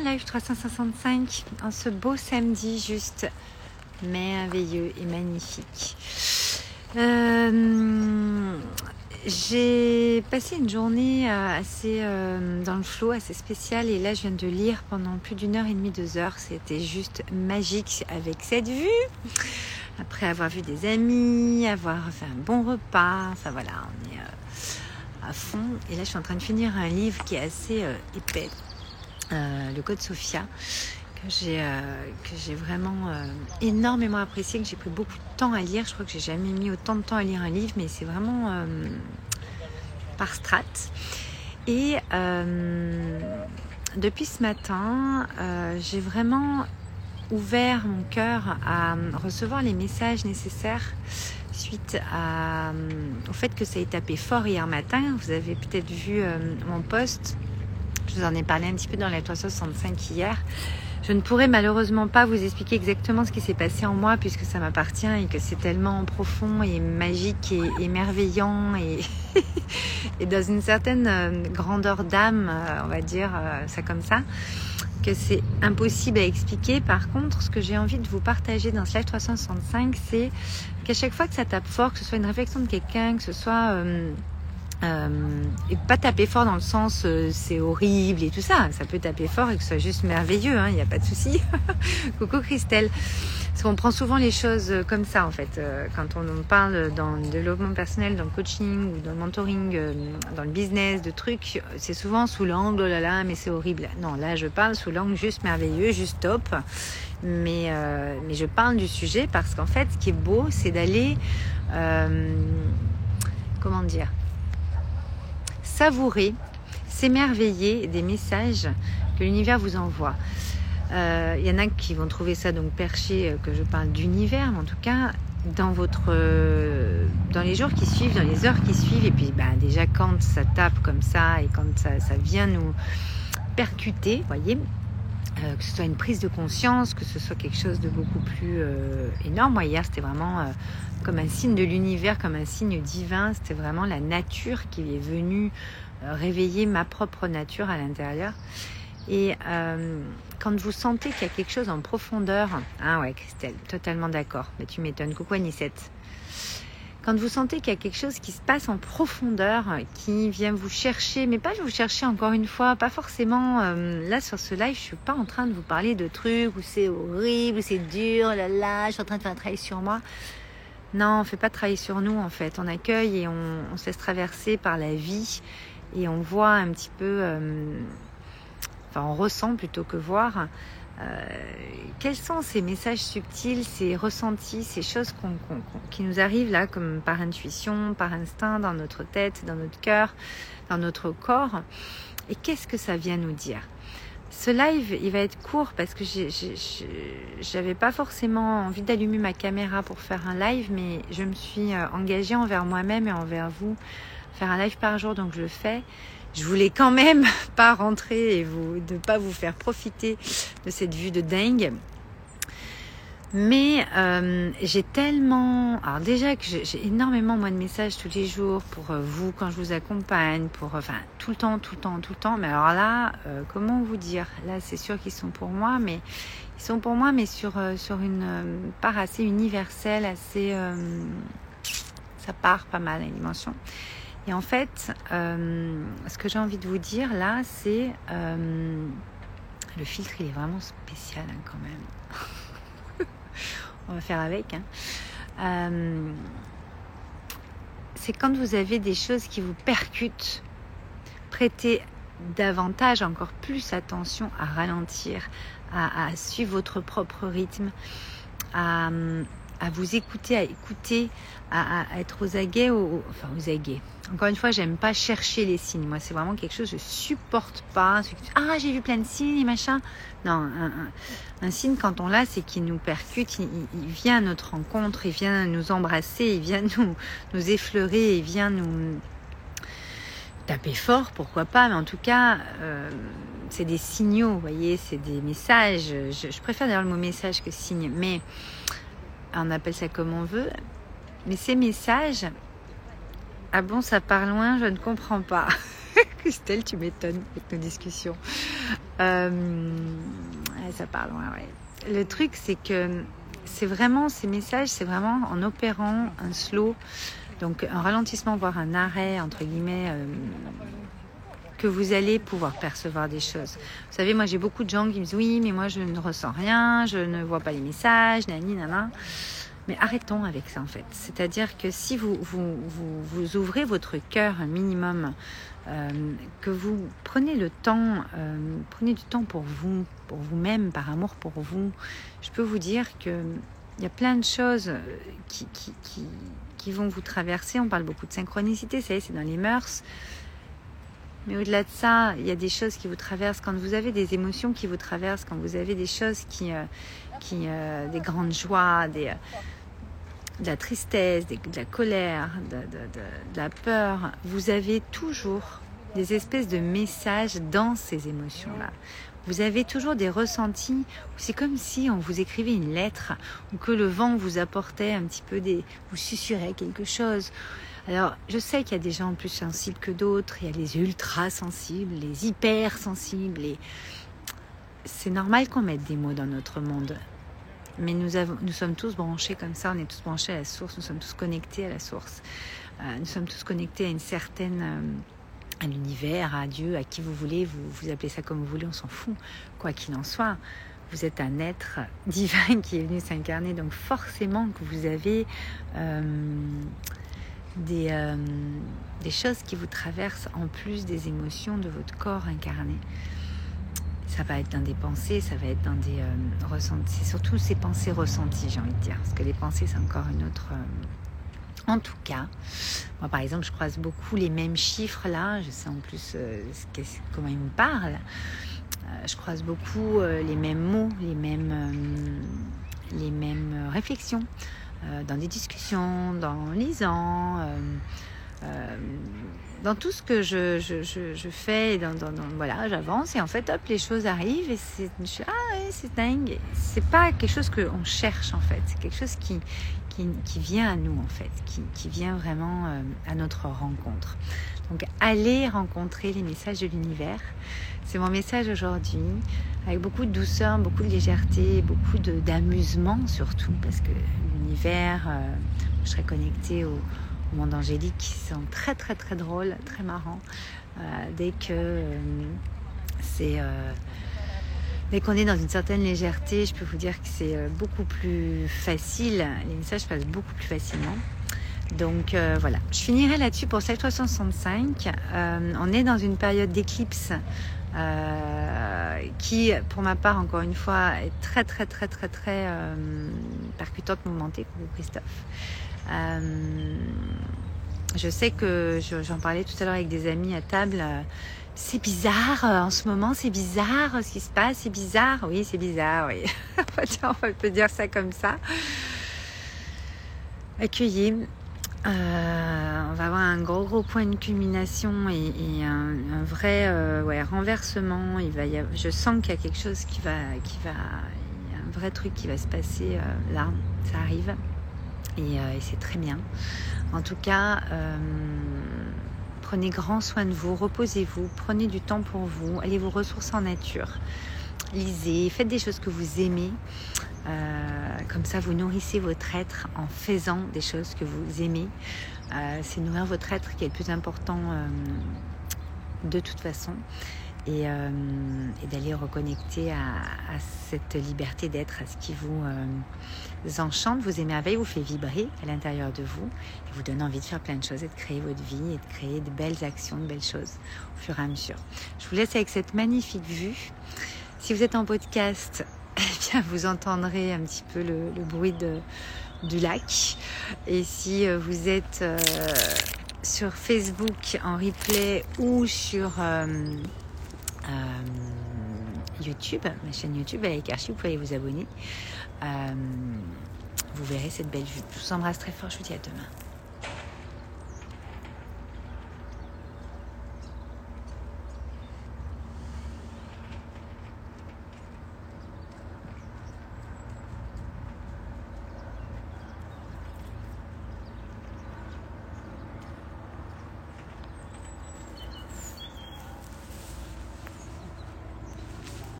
live 365 en ce beau samedi juste merveilleux et magnifique. Euh, j'ai passé une journée euh, assez euh, dans le flot, assez spéciale et là je viens de lire pendant plus d'une heure et demie, deux heures. C'était juste magique avec cette vue. Après avoir vu des amis, avoir fait un bon repas, enfin voilà, on est à fond. Et là je suis en train de finir un livre qui est assez épais, le Code Sophia que j'ai euh, vraiment euh, énormément apprécié, que j'ai pris beaucoup de temps à lire. Je crois que j'ai jamais mis autant de temps à lire un livre, mais c'est vraiment euh, par strat. Et depuis ce matin, j'ai vraiment ouvert mon cœur à recevoir les messages nécessaires suite au fait que ça ait tapé fort hier matin. Vous avez peut-être vu mon post. Je vous en ai parlé un petit peu dans la 365 hier. Je ne pourrais malheureusement pas vous expliquer exactement ce qui s'est passé en moi puisque ça m'appartient et que c'est tellement profond et magique et émerveillant et, dans une certaine euh, grandeur d'âme, euh, on va dire euh, ça comme ça, que c'est impossible à expliquer. Par contre, ce que j'ai envie de vous partager dans live 365, c'est qu'à chaque fois que ça tape fort, que ce soit une réflexion de quelqu'un, que ce soit... et pas taper fort dans le sens euh, c'est horrible et tout ça. Ça peut taper fort et que ce soit juste merveilleux, il hein, n'y a pas de souci. Coucou Christelle. Parce qu'on prend souvent les choses euh, comme ça en fait. Euh, quand on parle dans le développement personnel, dans le coaching ou dans le mentoring, dans le business, de trucs, c'est souvent sous l'angle, oh là là, mais c'est horrible. Non, là je parle sous l'angle juste merveilleux, juste top. Mais, mais je parle du sujet parce qu'en fait, ce qui est beau, c'est d'aller, comment dire, savourer, s'émerveiller des messages que l'univers vous envoie. Il euh, y en a qui vont trouver ça donc perché euh, que je parle d'univers, mais en tout cas dans votre euh, dans les jours qui suivent, dans les heures qui suivent, et puis bah, déjà quand ça tape comme ça et quand ça, vient nous percuter, voyez, que ce soit une prise de conscience, que ce soit quelque chose de beaucoup plus énorme. Hier c'était vraiment comme un signe de l'univers, comme un signe divin. C'était vraiment la nature qui est venue euh, réveiller ma propre nature à l'intérieur. Et euh, quand vous sentez qu'il y a quelque chose en profondeur, ah ouais Christelle, totalement d'accord, mais tu m'étonnes, coucou Anicette. Quand vous sentez qu'il y a quelque chose qui se passe en profondeur, qui vient vous chercher, mais pas vous chercher encore une fois, pas forcément, euh, là sur ce live, je suis pas en train de vous parler de trucs où c'est horrible, où c'est dur, là là, je suis en train de faire un travail sur moi. Non, on fait pas travailler sur nous en fait. On accueille et on, se laisse traverser par la vie et on voit un petit peu, euh, enfin on ressent plutôt que voir. Euh, quels sont ces messages subtils, ces ressentis, ces choses qui nous arrivent là comme par intuition, par instinct, dans notre tête, dans notre cœur, dans notre corps? Et qu'est-ce que ça vient nous dire? Ce live, il va être court parce que j'avais pas forcément envie d'allumer ma caméra pour faire un live, mais je me suis euh, engagée envers moi-même et envers vous faire un live par jour, donc je le fais. Je voulais quand même pas rentrer et vous, ne pas vous faire profiter de cette vue de dingue. Mais euh, j'ai tellement... Alors déjà que j'ai énormément moins de messages tous les jours pour euh, vous quand je vous accompagne, pour... Enfin, tout le temps, tout le temps, tout le temps. Mais alors là, euh, comment vous dire? Là, c'est sûr qu'ils sont pour moi, mais ils sont pour moi, mais sur, sur une part assez universelle, assez... ça part pas mal à dimension. Et en fait, ce que j'ai envie de vous dire là, c'est... le filtre, il est vraiment spécial hein, quand même. On va faire avec. Hein. Euh, c'est quand vous avez des choses qui vous percutent, prêtez davantage, encore plus attention à ralentir, à, suivre votre propre rythme, à, vous écouter, à écouter, à, être aux aguets, enfin aux aguets, encore une fois, j'aime pas chercher les signes. Moi, c'est vraiment quelque chose que je supporte pas. Ah, j'ai vu plein de signes machin. Non, un, signe quand on l'a, c'est qu'il nous percute, il, vient à notre rencontre, il vient nous embrasser, il vient nous, nous effleurer, il vient nous taper fort, pourquoi pas. Mais en tout cas, euh, c'est des signaux, vous voyez, c'est des messages. Je, je préfère d'ailleurs le mot message que signe, mais on appelle ça comme on veut. Mais ces messages, ah bon, ça part loin, je ne comprends pas. Christelle, tu m'étonnes avec nos discussions. Euh, ça parle, ouais, Le truc, c'est que c'est vraiment ces messages, c'est vraiment en opérant un slow, donc un ralentissement, voire un arrêt, entre guillemets, euh, que vous allez pouvoir percevoir des choses. Vous savez, moi j'ai beaucoup de gens qui me disent oui, mais moi je ne ressens rien, je ne vois pas les messages, nani, nana. Mais arrêtons avec ça en fait. C'est-à-dire que si vous, vous, ouvrez votre cœur un minimum, euh, que vous prenez le temps, euh, prenez du temps pour vous, pour vous-même, par amour pour vous, je peux vous dire que il y a plein de choses qui, qui, qui, qui vont vous traverser. On parle beaucoup de synchronicité, ça y est, c'est dans les mœurs. Mais au-delà de ça, il y a des choses qui vous traversent quand vous avez des émotions qui vous traversent, quand vous avez des choses qui, euh, qui des grandes joies, des, de la tristesse, de la colère, de, la peur, vous avez toujours des espèces de messages dans ces émotions-là. Vous avez toujours des ressentis c'est comme si on vous écrivait une lettre ou que le vent vous apportait un petit peu des, vous susurrait quelque chose. Alors, je sais qu'il y a des gens plus sensibles que d'autres. Il y a les ultra sensibles, les hyper sensibles. Et c'est normal qu'on mette des mots dans notre monde. Mais nous, sommes tous branchés comme ça, on est tous branchés à la source, nous sommes tous connectés à la source. Euh, nous sommes tous connectés à une certaine... Euh, à l'univers, à Dieu, à qui vous voulez, vous, vous appelez ça comme vous voulez, on s'en fout. Quoi qu'il en soit, vous êtes un être divin qui est venu s'incarner, donc forcément que vous avez euh, des, des choses qui vous traversent en plus des émotions de votre corps incarné ça va être dans des pensées, ça va être dans des euh, ressentis. C'est surtout ces pensées ressenties, j'ai envie de dire. Parce que les pensées, c'est encore une autre. Euh, en tout cas, moi par exemple, je croise beaucoup les mêmes chiffres là. Je sais en plus euh, comment ils me parlent. je croise beaucoup les mêmes mots, les mêmes, les mêmes réflexions dans des discussions, dans lisant dans tout ce que je, fais, voilà, j'avance et en fait, hop, les choses arrivent et c'est, ah c'est dingue. C'est pas quelque chose qu'on cherche en fait, c'est quelque chose qui, qui, vient à nous en fait, qui, qui vient vraiment euh, à notre rencontre. Donc, allez rencontrer les messages de l'univers. C'est mon message aujourd'hui, avec beaucoup de douceur, beaucoup de légèreté, beaucoup d'amusement surtout, parce que l'univers, euh, je serai connectée au monde angélique qui sont très très très drôles, très marrants. Euh, dès que euh, c'est dès qu'on est dans une certaine légèreté, je peux vous dire que c'est beaucoup plus facile. Les messages passent beaucoup plus facilement. Donc voilà, je finirai là-dessus pour 365. on est dans une période d'éclipse qui, pour ma part, encore une fois, est très très très très très percutante, mouvementée. Christophe. Euh, je sais que j'en parlais tout à l'heure avec des amis à table. C'est bizarre euh, en ce moment, c'est bizarre ce qui se passe, c'est bizarre. Oui, c'est bizarre, oui. on peut dire ça comme ça. Accueillir. Euh, on va avoir un gros gros point de culmination et, un, vrai ouais, renversement. Je sens qu'il y a quelque chose qui va, qui va, un vrai truc qui va se passer là. Ça arrive. Euh, et, c'est très bien. En tout cas, euh, prenez grand soin de vous, reposez-vous, prenez du temps pour vous, allez vous ressourcer en nature, lisez, faites des choses que vous aimez. Euh, comme ça, vous nourrissez votre être en faisant des choses que vous aimez. c'est nourrir votre être qui est le plus important de toute façon. Euh, et, d'aller reconnecter à, cette liberté d'être, à ce qui vous euh, enchante, vous émerveille, vous fait vibrer à l'intérieur de vous et vous donne envie de faire plein de choses et de créer votre vie et de créer de belles actions, de belles choses au fur et à mesure. Je vous laisse avec cette magnifique vue. Si vous êtes en podcast, eh bien vous entendrez un petit peu le, bruit du lac. Et si euh, vous êtes sur Facebook en replay ou sur euh, YouTube, ma chaîne YouTube avec Archie, vous pouvez vous abonner. Euh, vous verrez cette belle vue. Je vous embrasse très fort, je vous dis à demain.